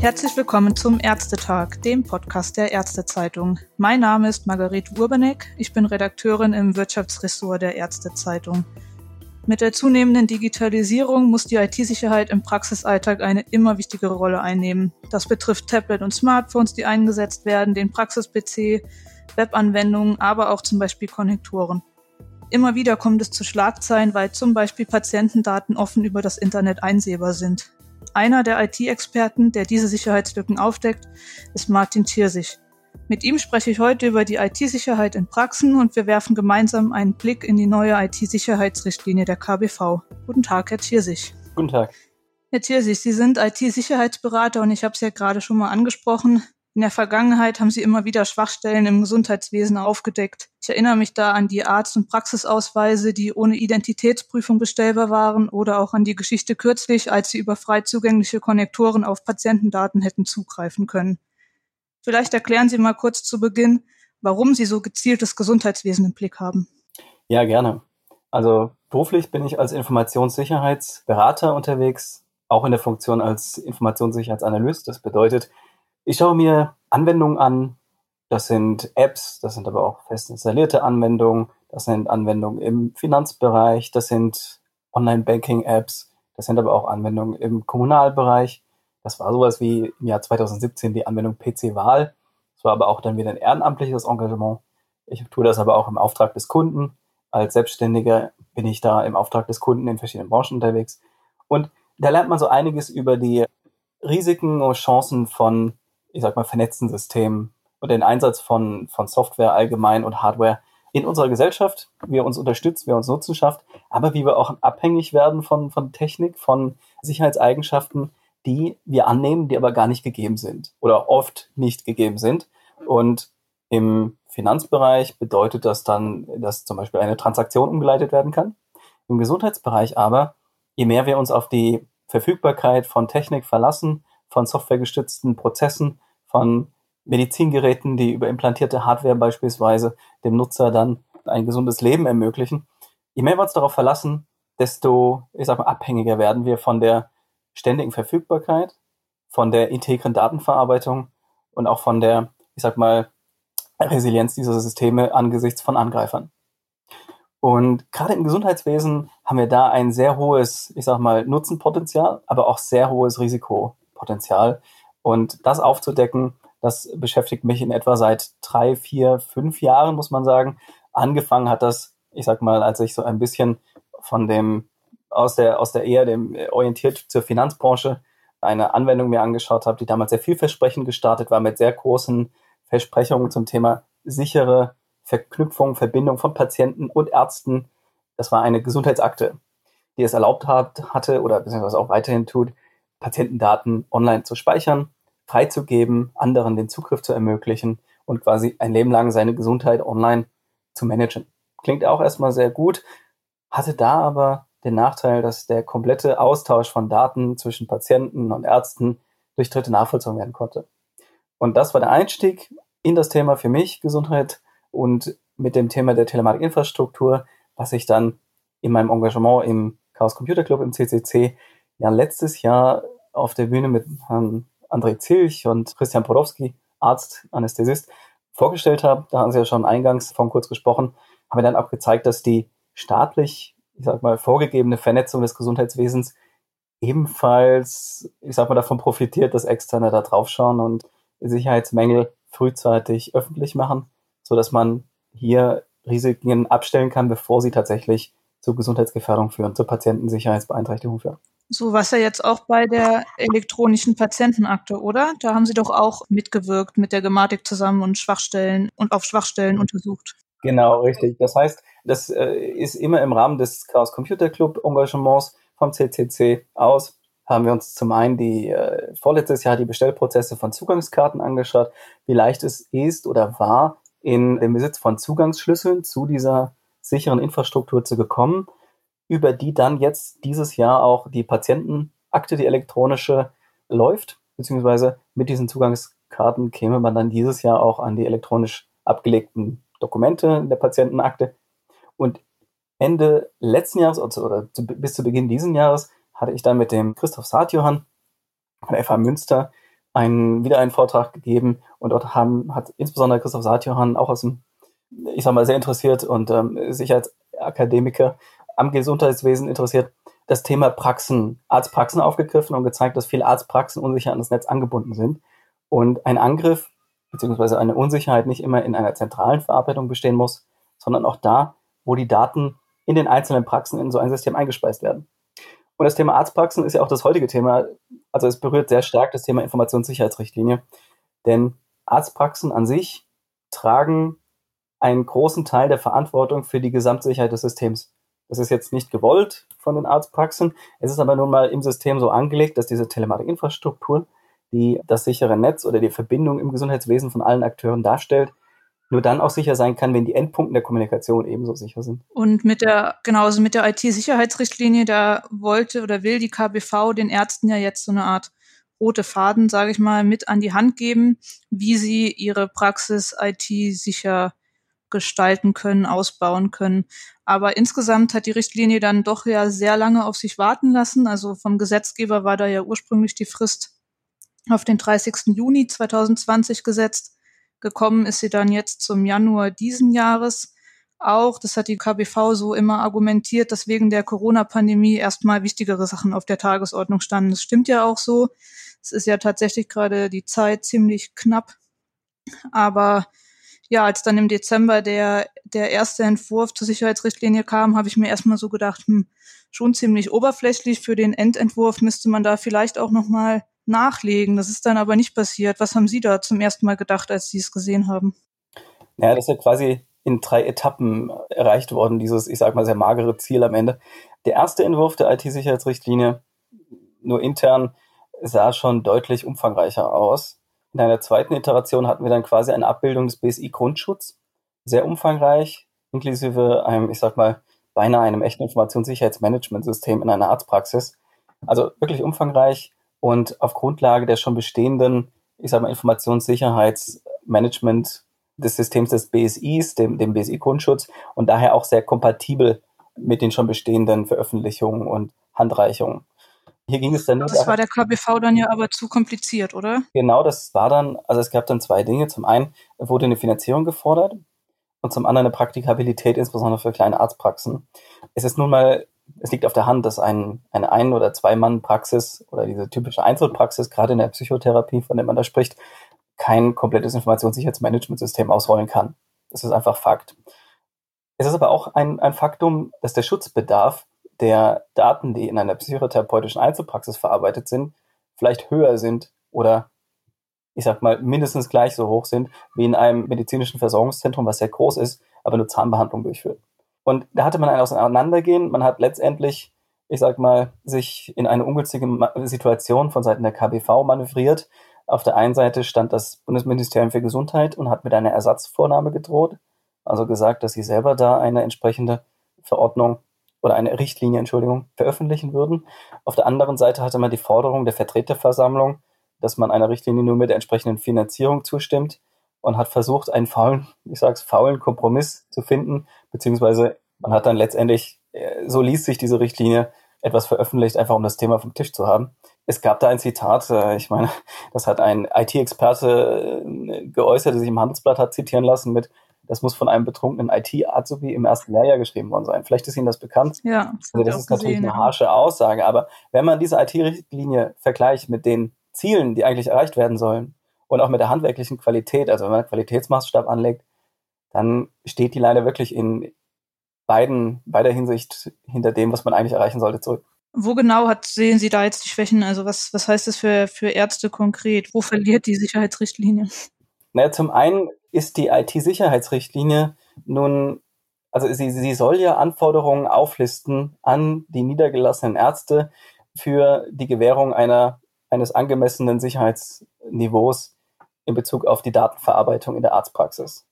Herzlich willkommen zum Ärztetag, dem Podcast der Ärztezeitung. Mein Name ist Margarete Urbanek, ich bin Redakteurin im Wirtschaftsressort der Ärztezeitung. Mit der zunehmenden Digitalisierung muss die IT-Sicherheit im Praxisalltag eine immer wichtigere Rolle einnehmen. Das betrifft Tablet und Smartphones, die eingesetzt werden, den Praxis-PC, Webanwendungen, aber auch zum Beispiel Konnektoren. Immer wieder kommt es zu Schlagzeilen, weil zum Beispiel Patientendaten offen über das Internet einsehbar sind. Einer der IT-Experten, der diese Sicherheitslücken aufdeckt, ist Martin Thirsich. Mit ihm spreche ich heute über die IT-Sicherheit in Praxen und wir werfen gemeinsam einen Blick in die neue IT-Sicherheitsrichtlinie der KBV. Guten Tag, Herr Thirsich. Guten Tag. Herr Thirsich, Sie sind IT-Sicherheitsberater und ich habe es ja gerade schon mal angesprochen. In der Vergangenheit haben Sie immer wieder Schwachstellen im Gesundheitswesen aufgedeckt. Ich erinnere mich da an die Arzt- und Praxisausweise, die ohne Identitätsprüfung bestellbar waren oder auch an die Geschichte kürzlich, als Sie über frei zugängliche Konnektoren auf Patientendaten hätten zugreifen können. Vielleicht erklären Sie mal kurz zu Beginn, warum Sie so gezieltes Gesundheitswesen im Blick haben. Ja, gerne. Also beruflich bin ich als Informationssicherheitsberater unterwegs, auch in der Funktion als Informationssicherheitsanalyst. Das bedeutet, ich schaue mir Anwendungen an. Das sind Apps, das sind aber auch fest installierte Anwendungen, das sind Anwendungen im Finanzbereich, das sind Online-Banking-Apps, das sind aber auch Anwendungen im Kommunalbereich. Das war sowas wie im Jahr 2017 die Anwendung PC-Wahl. Das war aber auch dann wieder ein ehrenamtliches Engagement. Ich tue das aber auch im Auftrag des Kunden. Als Selbstständiger bin ich da im Auftrag des Kunden in verschiedenen Branchen unterwegs. Und da lernt man so einiges über die Risiken und Chancen von ich sag mal, vernetzten Systemen und den Einsatz von, von Software allgemein und Hardware in unserer Gesellschaft, wie er uns unterstützt, wie er uns Nutzen schafft, aber wie wir auch abhängig werden von, von Technik, von Sicherheitseigenschaften, die wir annehmen, die aber gar nicht gegeben sind oder oft nicht gegeben sind. Und im Finanzbereich bedeutet das dann, dass zum Beispiel eine Transaktion umgeleitet werden kann. Im Gesundheitsbereich aber, je mehr wir uns auf die Verfügbarkeit von Technik verlassen, von softwaregestützten Prozessen, von Medizingeräten, die über implantierte Hardware beispielsweise dem Nutzer dann ein gesundes Leben ermöglichen. Je mehr wir uns darauf verlassen, desto, ich sag mal, abhängiger werden wir von der ständigen Verfügbarkeit, von der integren Datenverarbeitung und auch von der, ich sag mal, Resilienz dieser Systeme angesichts von Angreifern. Und gerade im Gesundheitswesen haben wir da ein sehr hohes, ich sag mal, Nutzenpotenzial, aber auch sehr hohes Risikopotenzial. Und das aufzudecken, das beschäftigt mich in etwa seit drei, vier, fünf Jahren, muss man sagen. Angefangen hat das, ich sag mal, als ich so ein bisschen von dem, aus der, aus der eher dem äh, orientiert zur Finanzbranche eine Anwendung mir angeschaut habe, die damals sehr vielversprechend gestartet war mit sehr großen Versprechungen zum Thema sichere Verknüpfung, Verbindung von Patienten und Ärzten. Das war eine Gesundheitsakte, die es erlaubt hat, hatte oder beziehungsweise auch weiterhin tut, Patientendaten online zu speichern freizugeben, anderen den Zugriff zu ermöglichen und quasi ein Leben lang seine Gesundheit online zu managen. Klingt auch erstmal sehr gut, hatte da aber den Nachteil, dass der komplette Austausch von Daten zwischen Patienten und Ärzten durch Dritte nachvollzogen werden konnte. Und das war der Einstieg in das Thema für mich Gesundheit und mit dem Thema der Telematikinfrastruktur, was ich dann in meinem Engagement im Chaos Computer Club im CCC ja letztes Jahr auf der Bühne mit Herrn André Zilch und Christian Podowski, Arzt, Anästhesist, vorgestellt habe, da haben Sie ja schon eingangs von kurz gesprochen, haben wir dann auch gezeigt, dass die staatlich, ich sag mal, vorgegebene Vernetzung des Gesundheitswesens ebenfalls, ich sag mal, davon profitiert, dass Externe da draufschauen und Sicherheitsmängel frühzeitig öffentlich machen, so dass man hier Risiken abstellen kann, bevor sie tatsächlich zu Gesundheitsgefährdung führen, zur Patientensicherheitsbeeinträchtigung führen. So was ja jetzt auch bei der elektronischen Patientenakte, oder? Da haben Sie doch auch mitgewirkt mit der Gematik zusammen und Schwachstellen und auf Schwachstellen untersucht. Genau, richtig. Das heißt, das äh, ist immer im Rahmen des Chaos Computer Club Engagements vom CCC aus. Haben wir uns zum einen die äh, vorletztes Jahr die Bestellprozesse von Zugangskarten angeschaut, wie leicht es ist oder war, in den Besitz von Zugangsschlüsseln zu dieser sicheren Infrastruktur zu bekommen über die dann jetzt dieses Jahr auch die Patientenakte, die elektronische, läuft, beziehungsweise mit diesen Zugangskarten käme man dann dieses Jahr auch an die elektronisch abgelegten Dokumente der Patientenakte. Und Ende letzten Jahres oder zu, bis zu Beginn dieses Jahres hatte ich dann mit dem Christoph Saatjohann von der FH Münster einen, wieder einen Vortrag gegeben und dort haben, hat insbesondere Christoph Saatjohann auch aus dem, ich sag mal, sehr interessiert und ähm, Sicherheitsakademiker am Gesundheitswesen interessiert, das Thema Praxen, Arztpraxen aufgegriffen und gezeigt, dass viele Arztpraxen unsicher an das Netz angebunden sind und ein Angriff beziehungsweise eine Unsicherheit nicht immer in einer zentralen Verarbeitung bestehen muss, sondern auch da, wo die Daten in den einzelnen Praxen in so ein System eingespeist werden. Und das Thema Arztpraxen ist ja auch das heutige Thema. Also es berührt sehr stark das Thema Informationssicherheitsrichtlinie. Denn Arztpraxen an sich tragen einen großen Teil der Verantwortung für die Gesamtsicherheit des Systems. Das ist jetzt nicht gewollt von den Arztpraxen. Es ist aber nun mal im System so angelegt, dass diese Telematikinfrastruktur, die das sichere Netz oder die Verbindung im Gesundheitswesen von allen Akteuren darstellt, nur dann auch sicher sein kann, wenn die Endpunkte der Kommunikation ebenso sicher sind. Und mit der, genauso mit der IT-Sicherheitsrichtlinie, da wollte oder will die KBV den Ärzten ja jetzt so eine Art rote Faden, sage ich mal, mit an die Hand geben, wie sie ihre Praxis IT-sicher gestalten können, ausbauen können. Aber insgesamt hat die Richtlinie dann doch ja sehr lange auf sich warten lassen. Also vom Gesetzgeber war da ja ursprünglich die Frist auf den 30. Juni 2020 gesetzt. Gekommen ist sie dann jetzt zum Januar diesen Jahres auch. Das hat die KBV so immer argumentiert, dass wegen der Corona-Pandemie erstmal wichtigere Sachen auf der Tagesordnung standen. Das stimmt ja auch so. Es ist ja tatsächlich gerade die Zeit ziemlich knapp. Aber ja, als dann im Dezember der, der erste Entwurf zur Sicherheitsrichtlinie kam, habe ich mir erstmal so gedacht, hm, schon ziemlich oberflächlich. Für den Endentwurf müsste man da vielleicht auch nochmal nachlegen. Das ist dann aber nicht passiert. Was haben Sie da zum ersten Mal gedacht, als Sie es gesehen haben? Ja, das ist ja quasi in drei Etappen erreicht worden, dieses, ich sag mal, sehr magere Ziel am Ende. Der erste Entwurf der IT-Sicherheitsrichtlinie, nur intern, sah schon deutlich umfangreicher aus. In einer zweiten Iteration hatten wir dann quasi eine Abbildung des BSI-Grundschutz, sehr umfangreich, inklusive einem, ich sag mal, beinahe einem echten Informationssicherheitsmanagementsystem in einer Arztpraxis. Also wirklich umfangreich, und auf Grundlage der schon bestehenden, ich sage mal, Informationssicherheitsmanagement des Systems des BSIs, dem, dem BSI-Grundschutz und daher auch sehr kompatibel mit den schon bestehenden Veröffentlichungen und Handreichungen. Hier ging es dann nicht. Das war der KBV dann ja aber zu kompliziert, oder? Genau, das war dann, also es gab dann zwei Dinge. Zum einen wurde eine Finanzierung gefordert und zum anderen eine Praktikabilität, insbesondere für kleine Arztpraxen. Es ist nun mal es liegt auf der Hand, dass ein, eine Ein- oder Zwei-Mann-Praxis oder diese typische Einzelpraxis, gerade in der Psychotherapie, von der man da spricht, kein komplettes Informationssicherheitsmanagementsystem ausrollen kann. Das ist einfach Fakt. Es ist aber auch ein, ein Faktum, dass der Schutzbedarf der Daten, die in einer psychotherapeutischen Einzelpraxis verarbeitet sind, vielleicht höher sind oder ich sag mal mindestens gleich so hoch sind wie in einem medizinischen Versorgungszentrum, was sehr groß ist, aber nur Zahnbehandlung durchführt. Und da hatte man ein Auseinandergehen. Man hat letztendlich, ich sag mal, sich in eine ungünstige Situation von Seiten der KBV manövriert. Auf der einen Seite stand das Bundesministerium für Gesundheit und hat mit einer Ersatzvornahme gedroht. Also gesagt, dass sie selber da eine entsprechende Verordnung oder eine Richtlinie, Entschuldigung, veröffentlichen würden. Auf der anderen Seite hatte man die Forderung der Vertreterversammlung, dass man einer Richtlinie nur mit der entsprechenden Finanzierung zustimmt und hat versucht, einen faulen, ich sag's, faulen Kompromiss zu finden, beziehungsweise man hat dann letztendlich, äh, so liest sich diese Richtlinie, etwas veröffentlicht, einfach um das Thema vom Tisch zu haben. Es gab da ein Zitat, äh, ich meine, das hat ein IT-Experte äh, geäußert, der sich im Handelsblatt hat zitieren lassen mit, das muss von einem betrunkenen IT-Azubi im ersten Lehrjahr geschrieben worden sein. Vielleicht ist Ihnen das bekannt. Ja. Das, also das ist gesehen, natürlich eine harsche Aussage, aber wenn man diese IT-Richtlinie vergleicht mit den Zielen, die eigentlich erreicht werden sollen, und auch mit der handwerklichen Qualität, also wenn man einen Qualitätsmaßstab anlegt, dann steht die leider wirklich in beiden, beider Hinsicht hinter dem, was man eigentlich erreichen sollte, zurück. Wo genau hat, sehen Sie da jetzt die Schwächen? Also was, was heißt das für, für Ärzte konkret? Wo verliert die Sicherheitsrichtlinie? Naja, zum einen ist die IT-Sicherheitsrichtlinie nun, also sie, sie soll ja Anforderungen auflisten an die niedergelassenen Ärzte für die Gewährung einer, eines angemessenen Sicherheitsniveaus in Bezug auf die Datenverarbeitung in der Arztpraxis.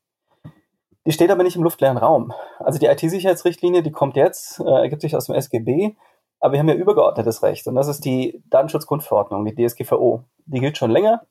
Die steht aber nicht im luftleeren Raum. Also die IT-Sicherheitsrichtlinie, die kommt jetzt, äh, ergibt sich aus dem SGB, aber wir haben ja übergeordnetes Recht und das ist die Datenschutzgrundverordnung, die DSGVO. Die gilt schon länger,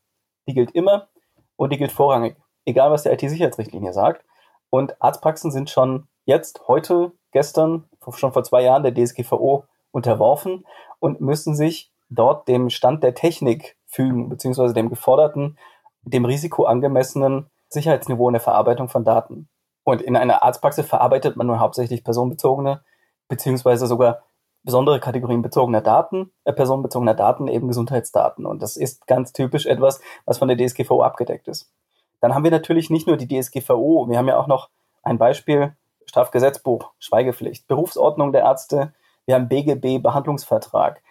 die gilt immer und die gilt vorrangig, egal was die IT-Sicherheitsrichtlinie sagt. Und Arztpraxen sind schon jetzt, heute, gestern schon vor zwei Jahren der DSGVO unterworfen und müssen sich dort dem Stand der Technik fügen, beziehungsweise dem geforderten, dem risikoangemessenen Sicherheitsniveau in der Verarbeitung von Daten. Und in einer Arztpraxis verarbeitet man nur hauptsächlich personenbezogene, beziehungsweise sogar besondere Kategorien bezogener Daten, äh, personenbezogener Daten, eben Gesundheitsdaten. Und das ist ganz typisch etwas, was von der DSGVO abgedeckt ist. Dann haben wir natürlich nicht nur die DSGVO, wir haben ja auch noch ein Beispiel, Strafgesetzbuch, Schweigepflicht, Berufsordnung der Ärzte, wir haben BGB, Behandlungsvertrag.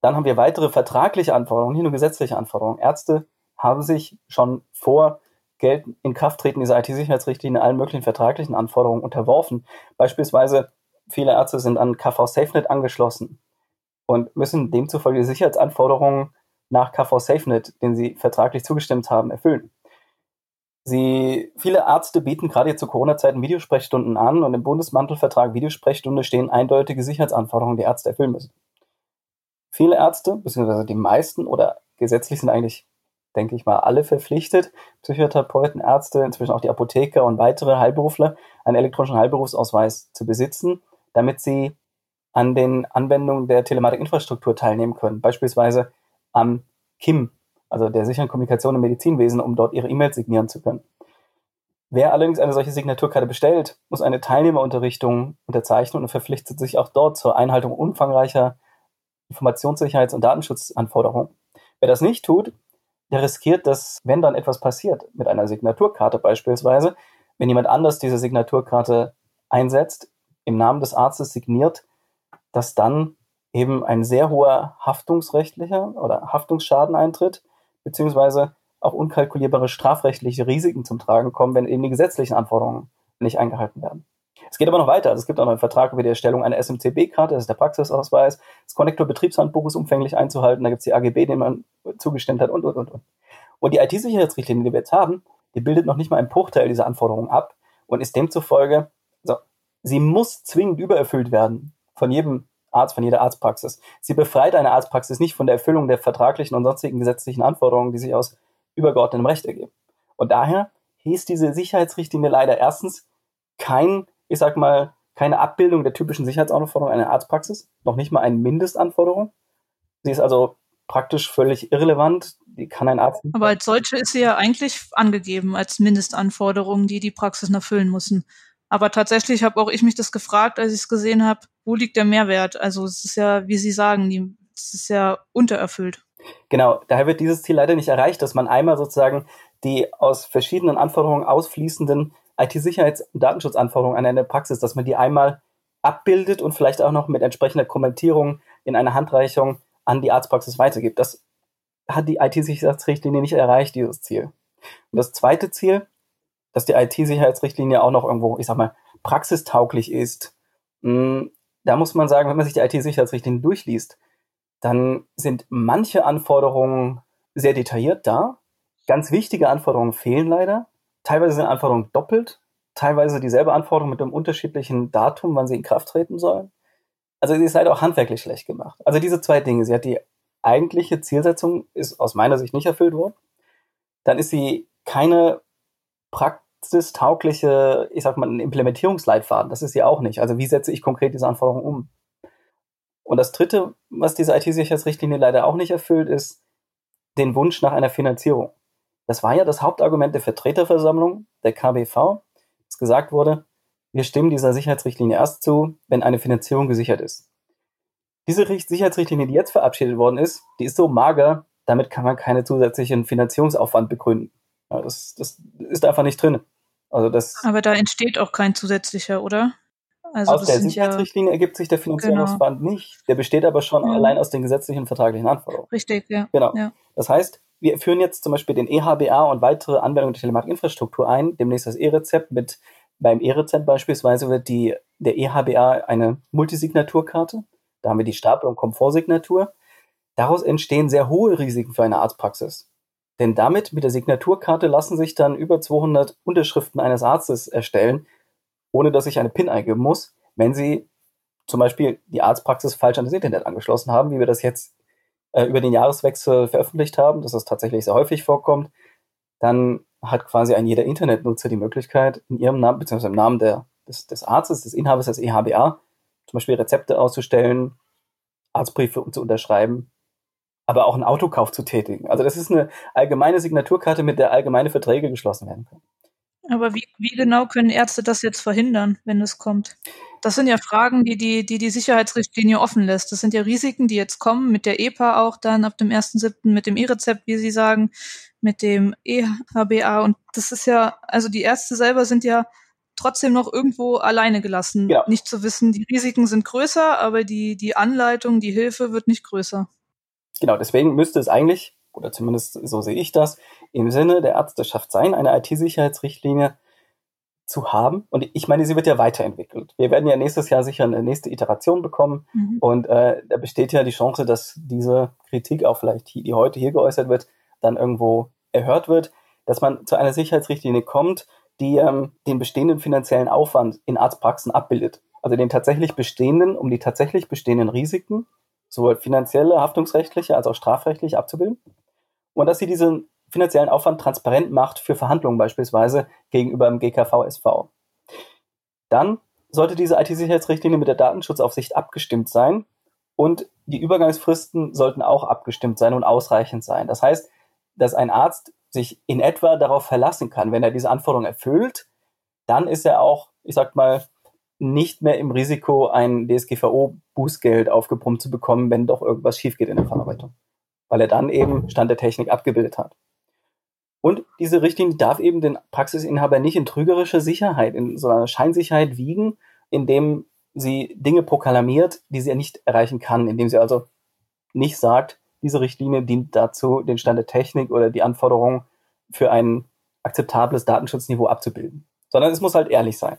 Dann haben wir weitere vertragliche Anforderungen, nicht nur gesetzliche Anforderungen. Ärzte haben sich schon vor Geld in Kraft treten dieser IT-Sicherheitsrichtlinie allen möglichen vertraglichen Anforderungen unterworfen. Beispielsweise viele Ärzte sind an KV SafeNet angeschlossen und müssen demzufolge die Sicherheitsanforderungen nach KV SafeNet, den sie vertraglich zugestimmt haben, erfüllen. Sie, viele Ärzte bieten gerade zu Corona-Zeiten Videosprechstunden an und im Bundesmantelvertrag Videosprechstunde stehen eindeutige Sicherheitsanforderungen, die Ärzte erfüllen müssen. Viele Ärzte, beziehungsweise die meisten oder gesetzlich sind eigentlich, denke ich mal, alle verpflichtet, Psychotherapeuten, Ärzte, inzwischen auch die Apotheker und weitere Heilberufler, einen elektronischen Heilberufsausweis zu besitzen, damit sie an den Anwendungen der Telematikinfrastruktur teilnehmen können, beispielsweise am KIM, also der sicheren Kommunikation im Medizinwesen, um dort ihre E-Mails signieren zu können. Wer allerdings eine solche Signaturkarte bestellt, muss eine Teilnehmerunterrichtung unterzeichnen und verpflichtet sich auch dort zur Einhaltung umfangreicher Informationssicherheits- und Datenschutzanforderungen. Wer das nicht tut, der riskiert, dass, wenn dann etwas passiert, mit einer Signaturkarte beispielsweise, wenn jemand anders diese Signaturkarte einsetzt, im Namen des Arztes signiert, dass dann eben ein sehr hoher haftungsrechtlicher oder Haftungsschaden eintritt, beziehungsweise auch unkalkulierbare strafrechtliche Risiken zum Tragen kommen, wenn eben die gesetzlichen Anforderungen nicht eingehalten werden. Es geht aber noch weiter. Also es gibt auch noch einen Vertrag über die Erstellung einer SMCB-Karte, das ist der Praxisausweis. Das Connector-Betriebshandbuch ist umfänglich einzuhalten. Da gibt es die AGB, denen man zugestimmt hat und, und, und, und. Und die IT-Sicherheitsrichtlinie, die wir jetzt haben, die bildet noch nicht mal einen Bruchteil dieser Anforderungen ab und ist demzufolge, so, sie muss zwingend übererfüllt werden von jedem Arzt, von jeder Arztpraxis. Sie befreit eine Arztpraxis nicht von der Erfüllung der vertraglichen und sonstigen gesetzlichen Anforderungen, die sich aus übergeordnetem Recht ergeben. Und daher hieß diese Sicherheitsrichtlinie leider erstens kein, ich sag mal, keine Abbildung der typischen Sicherheitsanforderungen einer Arztpraxis, noch nicht mal eine Mindestanforderung. Sie ist also praktisch völlig irrelevant. Die kann ein Arzt. Aber als solche ist sie ja eigentlich angegeben als Mindestanforderung, die die Praxis erfüllen müssen. Aber tatsächlich habe auch ich mich das gefragt, als ich es gesehen habe, wo liegt der Mehrwert? Also es ist ja, wie Sie sagen, die, es ist ja untererfüllt. Genau, daher wird dieses Ziel leider nicht erreicht, dass man einmal sozusagen die aus verschiedenen Anforderungen ausfließenden IT-Sicherheits- und Datenschutzanforderungen an eine Praxis, dass man die einmal abbildet und vielleicht auch noch mit entsprechender Kommentierung in einer Handreichung an die Arztpraxis weitergibt. Das hat die IT-Sicherheitsrichtlinie nicht erreicht, dieses Ziel. Und das zweite Ziel, dass die IT-Sicherheitsrichtlinie auch noch irgendwo, ich sag mal, praxistauglich ist, hm, da muss man sagen, wenn man sich die IT-Sicherheitsrichtlinie durchliest, dann sind manche Anforderungen sehr detailliert da. Ganz wichtige Anforderungen fehlen leider. Teilweise sind Anforderungen doppelt, teilweise dieselbe Anforderung mit einem unterschiedlichen Datum, wann sie in Kraft treten sollen. Also sie ist leider auch handwerklich schlecht gemacht. Also diese zwei Dinge. Sie hat die eigentliche Zielsetzung, ist aus meiner Sicht nicht erfüllt worden. Dann ist sie keine praxistaugliche, ich sag mal, ein Implementierungsleitfaden. Das ist sie auch nicht. Also wie setze ich konkret diese Anforderungen um? Und das Dritte, was diese IT-Sicherheitsrichtlinie leider auch nicht erfüllt, ist den Wunsch nach einer Finanzierung. Das war ja das Hauptargument der Vertreterversammlung der KBV, dass gesagt wurde, wir stimmen dieser Sicherheitsrichtlinie erst zu, wenn eine Finanzierung gesichert ist. Diese Sicherheitsrichtlinie, die jetzt verabschiedet worden ist, die ist so mager, damit kann man keinen zusätzlichen Finanzierungsaufwand begründen. Ja, das, das ist einfach nicht drin. Also das Aber da entsteht auch kein zusätzlicher, oder? Also aus der Sicherheitsrichtlinie ja, ergibt sich der Finanzierungsband genau. nicht. Der besteht aber schon ja. allein aus den gesetzlichen vertraglichen Anforderungen. Richtig, ja. Genau. Ja. Das heißt, wir führen jetzt zum Beispiel den EHBA und weitere Anwendungen der Telematikinfrastruktur ein, demnächst das E-Rezept mit, beim E-Rezept beispielsweise wird die, der EHBA eine Multisignaturkarte. Da haben wir die Stapel- und Komfortsignatur. Daraus entstehen sehr hohe Risiken für eine Arztpraxis. Denn damit, mit der Signaturkarte, lassen sich dann über 200 Unterschriften eines Arztes erstellen, ohne dass ich eine PIN eingeben muss, wenn Sie zum Beispiel die Arztpraxis falsch an das Internet angeschlossen haben, wie wir das jetzt äh, über den Jahreswechsel veröffentlicht haben, dass das tatsächlich sehr häufig vorkommt, dann hat quasi ein jeder Internetnutzer die Möglichkeit, in ihrem Namen, beziehungsweise im Namen der, des, des Arztes, des Inhabers des EHBA, zum Beispiel Rezepte auszustellen, Arztbriefe zu unterschreiben, aber auch einen Autokauf zu tätigen. Also das ist eine allgemeine Signaturkarte, mit der allgemeine Verträge geschlossen werden können. Aber wie, wie genau können Ärzte das jetzt verhindern, wenn es kommt? Das sind ja Fragen, die die, die die Sicherheitsrichtlinie offen lässt. Das sind ja Risiken, die jetzt kommen, mit der EPA auch dann ab dem 1.7., mit dem E-Rezept, wie Sie sagen, mit dem EHBA. Und das ist ja, also die Ärzte selber sind ja trotzdem noch irgendwo alleine gelassen. Ja. Nicht zu wissen, die Risiken sind größer, aber die, die Anleitung, die Hilfe wird nicht größer. Genau, deswegen müsste es eigentlich, oder zumindest so sehe ich das, im Sinne der Ärzteschaft sein, eine IT-Sicherheitsrichtlinie zu haben. Und ich meine, sie wird ja weiterentwickelt. Wir werden ja nächstes Jahr sicher eine nächste Iteration bekommen. Mhm. Und äh, da besteht ja die Chance, dass diese Kritik auch vielleicht, die heute hier geäußert wird, dann irgendwo erhört wird, dass man zu einer Sicherheitsrichtlinie kommt, die ähm, den bestehenden finanziellen Aufwand in Arztpraxen abbildet. Also den tatsächlich bestehenden, um die tatsächlich bestehenden Risiken, sowohl finanzielle, haftungsrechtliche als auch strafrechtlich abzubilden. Und dass sie diesen finanziellen Aufwand transparent macht für Verhandlungen beispielsweise gegenüber dem GKV-SV. Dann sollte diese IT-Sicherheitsrichtlinie mit der Datenschutzaufsicht abgestimmt sein und die Übergangsfristen sollten auch abgestimmt sein und ausreichend sein. Das heißt, dass ein Arzt sich in etwa darauf verlassen kann, wenn er diese Anforderungen erfüllt, dann ist er auch, ich sag mal, nicht mehr im Risiko, ein DSGVO-Bußgeld aufgepumpt zu bekommen, wenn doch irgendwas schief geht in der Verarbeitung. Weil er dann eben Stand der Technik abgebildet hat. Und diese Richtlinie darf eben den Praxisinhaber nicht in trügerischer Sicherheit, in so einer Scheinsicherheit wiegen, indem sie Dinge proklamiert, die sie ja nicht erreichen kann, indem sie also nicht sagt, diese Richtlinie dient dazu, den Stand der Technik oder die Anforderungen für ein akzeptables Datenschutzniveau abzubilden. Sondern es muss halt ehrlich sein.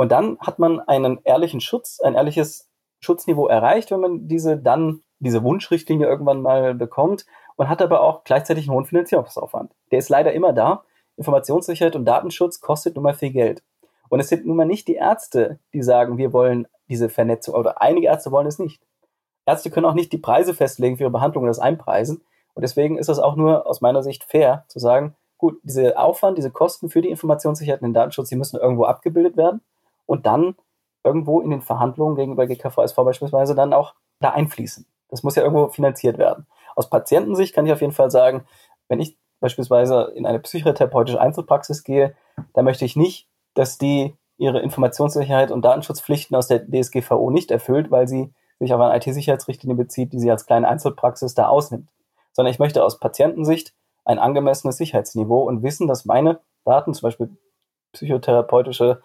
Und dann hat man einen ehrlichen Schutz, ein ehrliches Schutzniveau erreicht, wenn man diese dann, diese Wunschrichtlinie irgendwann mal bekommt und hat aber auch gleichzeitig einen hohen Finanzierungsaufwand. Der ist leider immer da. Informationssicherheit und Datenschutz kostet nun mal viel Geld. Und es sind nun mal nicht die Ärzte, die sagen, wir wollen diese Vernetzung, oder einige Ärzte wollen es nicht. Ärzte können auch nicht die Preise festlegen für ihre Behandlung und das einpreisen. Und deswegen ist es auch nur aus meiner Sicht fair zu sagen, gut, diese Aufwand, diese Kosten für die Informationssicherheit und den Datenschutz, die müssen irgendwo abgebildet werden und dann irgendwo in den Verhandlungen gegenüber GKVSV beispielsweise dann auch da einfließen. Das muss ja irgendwo finanziert werden. Aus Patientensicht kann ich auf jeden Fall sagen, wenn ich beispielsweise in eine psychotherapeutische Einzelpraxis gehe, da möchte ich nicht, dass die ihre Informationssicherheit und Datenschutzpflichten aus der DSGVO nicht erfüllt, weil sie sich auf eine IT-Sicherheitsrichtlinie bezieht, die sie als kleine Einzelpraxis da ausnimmt. Sondern ich möchte aus Patientensicht ein angemessenes Sicherheitsniveau und wissen, dass meine Daten, zum Beispiel psychotherapeutische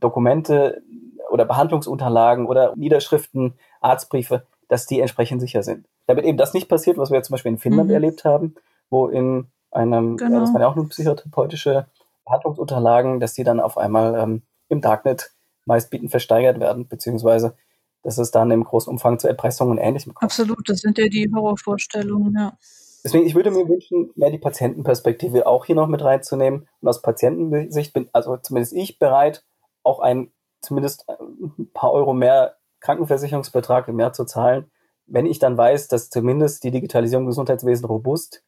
Dokumente oder Behandlungsunterlagen oder Niederschriften, Arztbriefe, dass die entsprechend sicher sind. Damit eben das nicht passiert, was wir jetzt zum Beispiel in Finnland mhm. erlebt haben, wo in einem, genau. ja, das waren ja auch nur psychotherapeutische Behandlungsunterlagen, dass die dann auf einmal ähm, im Darknet meistbietend versteigert werden, beziehungsweise dass es dann im großen Umfang zu Erpressungen und Ähnlichem kommt. Absolut, das sind ja die Horrorvorstellungen, ja. Deswegen, ich würde mir wünschen, mehr die Patientenperspektive auch hier noch mit reinzunehmen. Und aus Patientensicht bin also zumindest ich bereit, auch ein zumindest ein paar Euro mehr Krankenversicherungsbetrag im Jahr zu zahlen, wenn ich dann weiß, dass zumindest die Digitalisierung im Gesundheitswesen robust,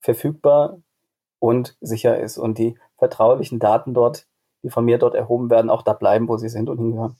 verfügbar und sicher ist und die vertraulichen Daten dort, die von mir dort erhoben werden, auch da bleiben, wo sie sind und hingehören.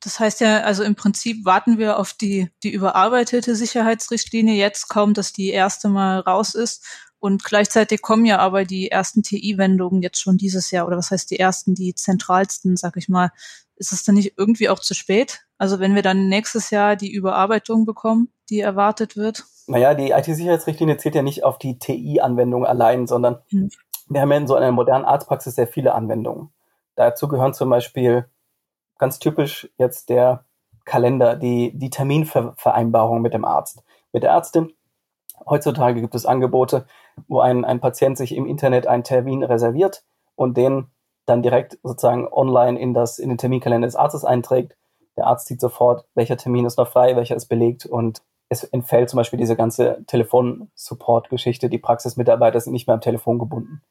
Das heißt ja, also im Prinzip warten wir auf die, die überarbeitete Sicherheitsrichtlinie jetzt kaum, dass die erste mal raus ist. Und gleichzeitig kommen ja aber die ersten TI-Wendungen jetzt schon dieses Jahr, oder was heißt die ersten, die zentralsten, sag ich mal. Ist es dann nicht irgendwie auch zu spät? Also wenn wir dann nächstes Jahr die Überarbeitung bekommen, die erwartet wird? Naja, die IT-Sicherheitsrichtlinie zählt ja nicht auf die TI-Anwendung allein, sondern hm. wir haben ja in so einer modernen Arztpraxis sehr viele Anwendungen. Dazu gehören zum Beispiel ganz typisch jetzt der Kalender, die, die Terminvereinbarung mit dem Arzt, mit der Ärztin. Heutzutage gibt es Angebote, wo ein, ein Patient sich im Internet einen Termin reserviert und den dann direkt sozusagen online in, das, in den Terminkalender des Arztes einträgt. Der Arzt sieht sofort, welcher Termin ist noch frei, welcher ist belegt und es entfällt zum Beispiel diese ganze Telefonsupport-Geschichte. Die Praxismitarbeiter sind nicht mehr am Telefon gebunden.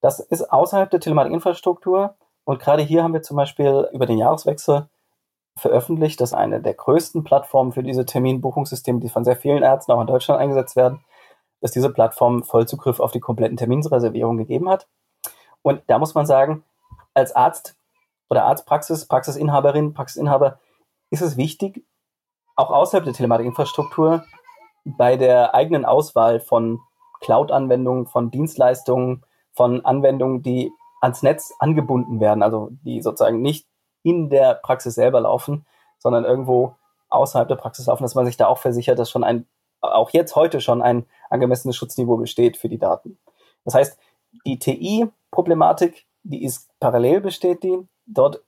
Das ist außerhalb der Telematikinfrastruktur und gerade hier haben wir zum Beispiel über den Jahreswechsel veröffentlicht, dass eine der größten Plattformen für diese Terminbuchungssysteme, die von sehr vielen Ärzten auch in Deutschland eingesetzt werden, dass diese Plattform Vollzugriff auf die kompletten Terminsreservierungen gegeben hat. Und da muss man sagen, als Arzt oder Arztpraxis, Praxisinhaberin, Praxisinhaber, ist es wichtig, auch außerhalb der Telematikinfrastruktur bei der eigenen Auswahl von Cloud-Anwendungen, von Dienstleistungen, von Anwendungen, die ans Netz angebunden werden, also die sozusagen nicht in der Praxis selber laufen, sondern irgendwo außerhalb der Praxis laufen, dass man sich da auch versichert, dass schon ein, auch jetzt heute schon ein angemessenes Schutzniveau besteht für die Daten. Das heißt, die TI-Problematik, die ist parallel besteht die. Dort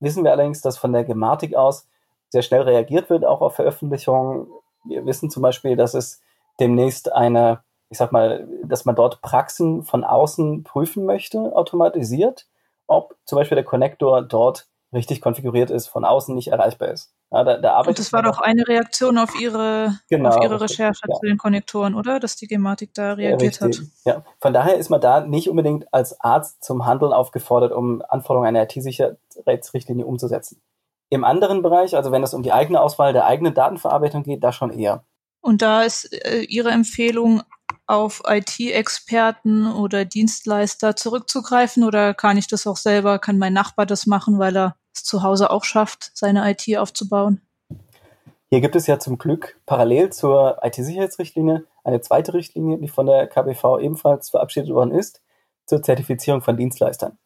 wissen wir allerdings, dass von der Gematik aus sehr schnell reagiert wird, auch auf Veröffentlichungen. Wir wissen zum Beispiel, dass es demnächst eine, ich sag mal, dass man dort Praxen von außen prüfen möchte, automatisiert, ob zum Beispiel der Connector dort richtig konfiguriert ist, von außen nicht erreichbar ist. Ja, da, da Und das war doch eine Reaktion auf Ihre, genau, auf Ihre Recherche ja. zu den Konnektoren, oder? Dass die Gematik da reagiert ja, hat. Ja, von daher ist man da nicht unbedingt als Arzt zum Handeln aufgefordert, um Anforderungen einer IT-Sicherheitsrichtlinie umzusetzen. Im anderen Bereich, also wenn es um die eigene Auswahl der eigenen Datenverarbeitung geht, da schon eher. Und da ist äh, Ihre Empfehlung, auf IT-Experten oder Dienstleister zurückzugreifen oder kann ich das auch selber? Kann mein Nachbar das machen, weil er es zu Hause auch schafft, seine IT aufzubauen? Hier gibt es ja zum Glück parallel zur IT-Sicherheitsrichtlinie eine zweite Richtlinie, die von der KBV ebenfalls verabschiedet worden ist, zur Zertifizierung von Dienstleistern.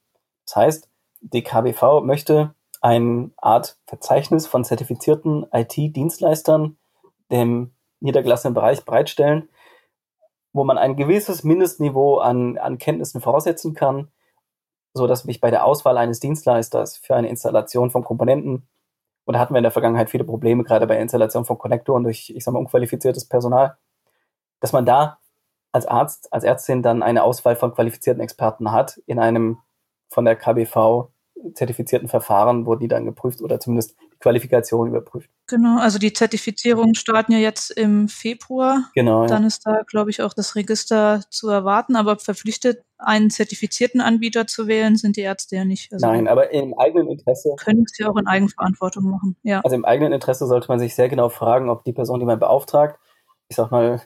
Das heißt, die KBV möchte eine Art Verzeichnis von zertifizierten IT-Dienstleistern dem niedergelassenen Bereich bereitstellen, wo man ein gewisses Mindestniveau an, an Kenntnissen voraussetzen kann, so dass mich bei der Auswahl eines Dienstleisters für eine Installation von Komponenten, und da hatten wir in der Vergangenheit viele Probleme, gerade bei der Installation von Konnektoren durch, ich sag mal, unqualifiziertes Personal, dass man da als Arzt, als Ärztin dann eine Auswahl von qualifizierten Experten hat in einem von der KBV zertifizierten Verfahren wurden die dann geprüft oder zumindest Qualifikation überprüft. Genau, also die Zertifizierungen starten ja jetzt im Februar. Genau. Dann ja. ist da, glaube ich, auch das Register zu erwarten, aber verpflichtet, einen zertifizierten Anbieter zu wählen, sind die Ärzte ja nicht. Also Nein, aber im eigenen Interesse. Können sie auch in Eigenverantwortung machen, ja. Also im eigenen Interesse sollte man sich sehr genau fragen, ob die Person, die man beauftragt, ich sag mal,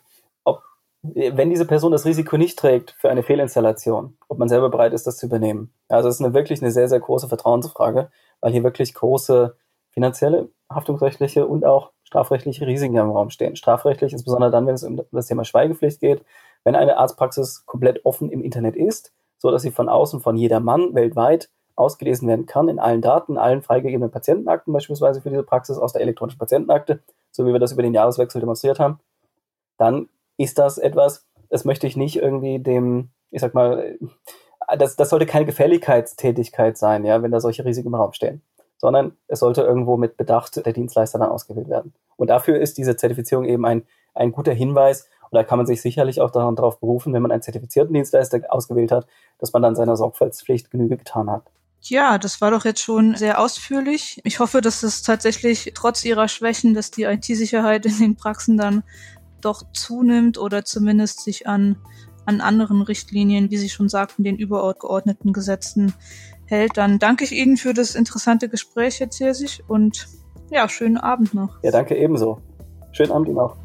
wenn diese Person das Risiko nicht trägt für eine Fehlinstallation, ob man selber bereit ist, das zu übernehmen. Also es ist eine, wirklich eine sehr, sehr große Vertrauensfrage, weil hier wirklich große finanzielle, haftungsrechtliche und auch strafrechtliche Risiken im Raum stehen. Strafrechtlich insbesondere dann, wenn es um das Thema Schweigepflicht geht, wenn eine Arztpraxis komplett offen im Internet ist, so dass sie von außen von jedermann weltweit ausgelesen werden kann in allen Daten, allen freigegebenen Patientenakten beispielsweise für diese Praxis aus der elektronischen Patientenakte, so wie wir das über den Jahreswechsel demonstriert haben, dann ist das etwas, das möchte ich nicht irgendwie dem, ich sag mal, das, das sollte keine Gefälligkeitstätigkeit sein, ja, wenn da solche Risiken im Raum stehen, sondern es sollte irgendwo mit Bedacht der Dienstleister dann ausgewählt werden. Und dafür ist diese Zertifizierung eben ein, ein guter Hinweis. Und da kann man sich sicherlich auch daran, darauf berufen, wenn man einen zertifizierten Dienstleister ausgewählt hat, dass man dann seiner Sorgfaltspflicht Genüge getan hat. Ja, das war doch jetzt schon sehr ausführlich. Ich hoffe, dass es tatsächlich trotz ihrer Schwächen, dass die IT-Sicherheit in den Praxen dann doch zunimmt oder zumindest sich an, an anderen Richtlinien, wie Sie schon sagten, den übergeordneten Gesetzen hält, dann danke ich Ihnen für das interessante Gespräch, Herr Zirsig, und ja, schönen Abend noch. Ja, danke ebenso. Schönen Abend Ihnen auch.